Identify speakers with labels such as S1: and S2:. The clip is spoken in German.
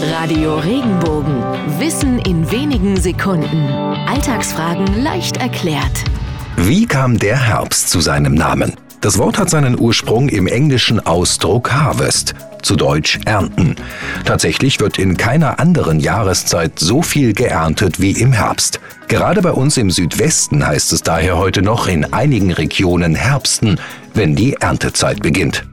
S1: Radio Regenbogen. Wissen in wenigen Sekunden. Alltagsfragen leicht erklärt.
S2: Wie kam der Herbst zu seinem Namen? Das Wort hat seinen Ursprung im englischen Ausdruck Harvest, zu Deutsch ernten. Tatsächlich wird in keiner anderen Jahreszeit so viel geerntet wie im Herbst. Gerade bei uns im Südwesten heißt es daher heute noch in einigen Regionen Herbsten, wenn die Erntezeit beginnt.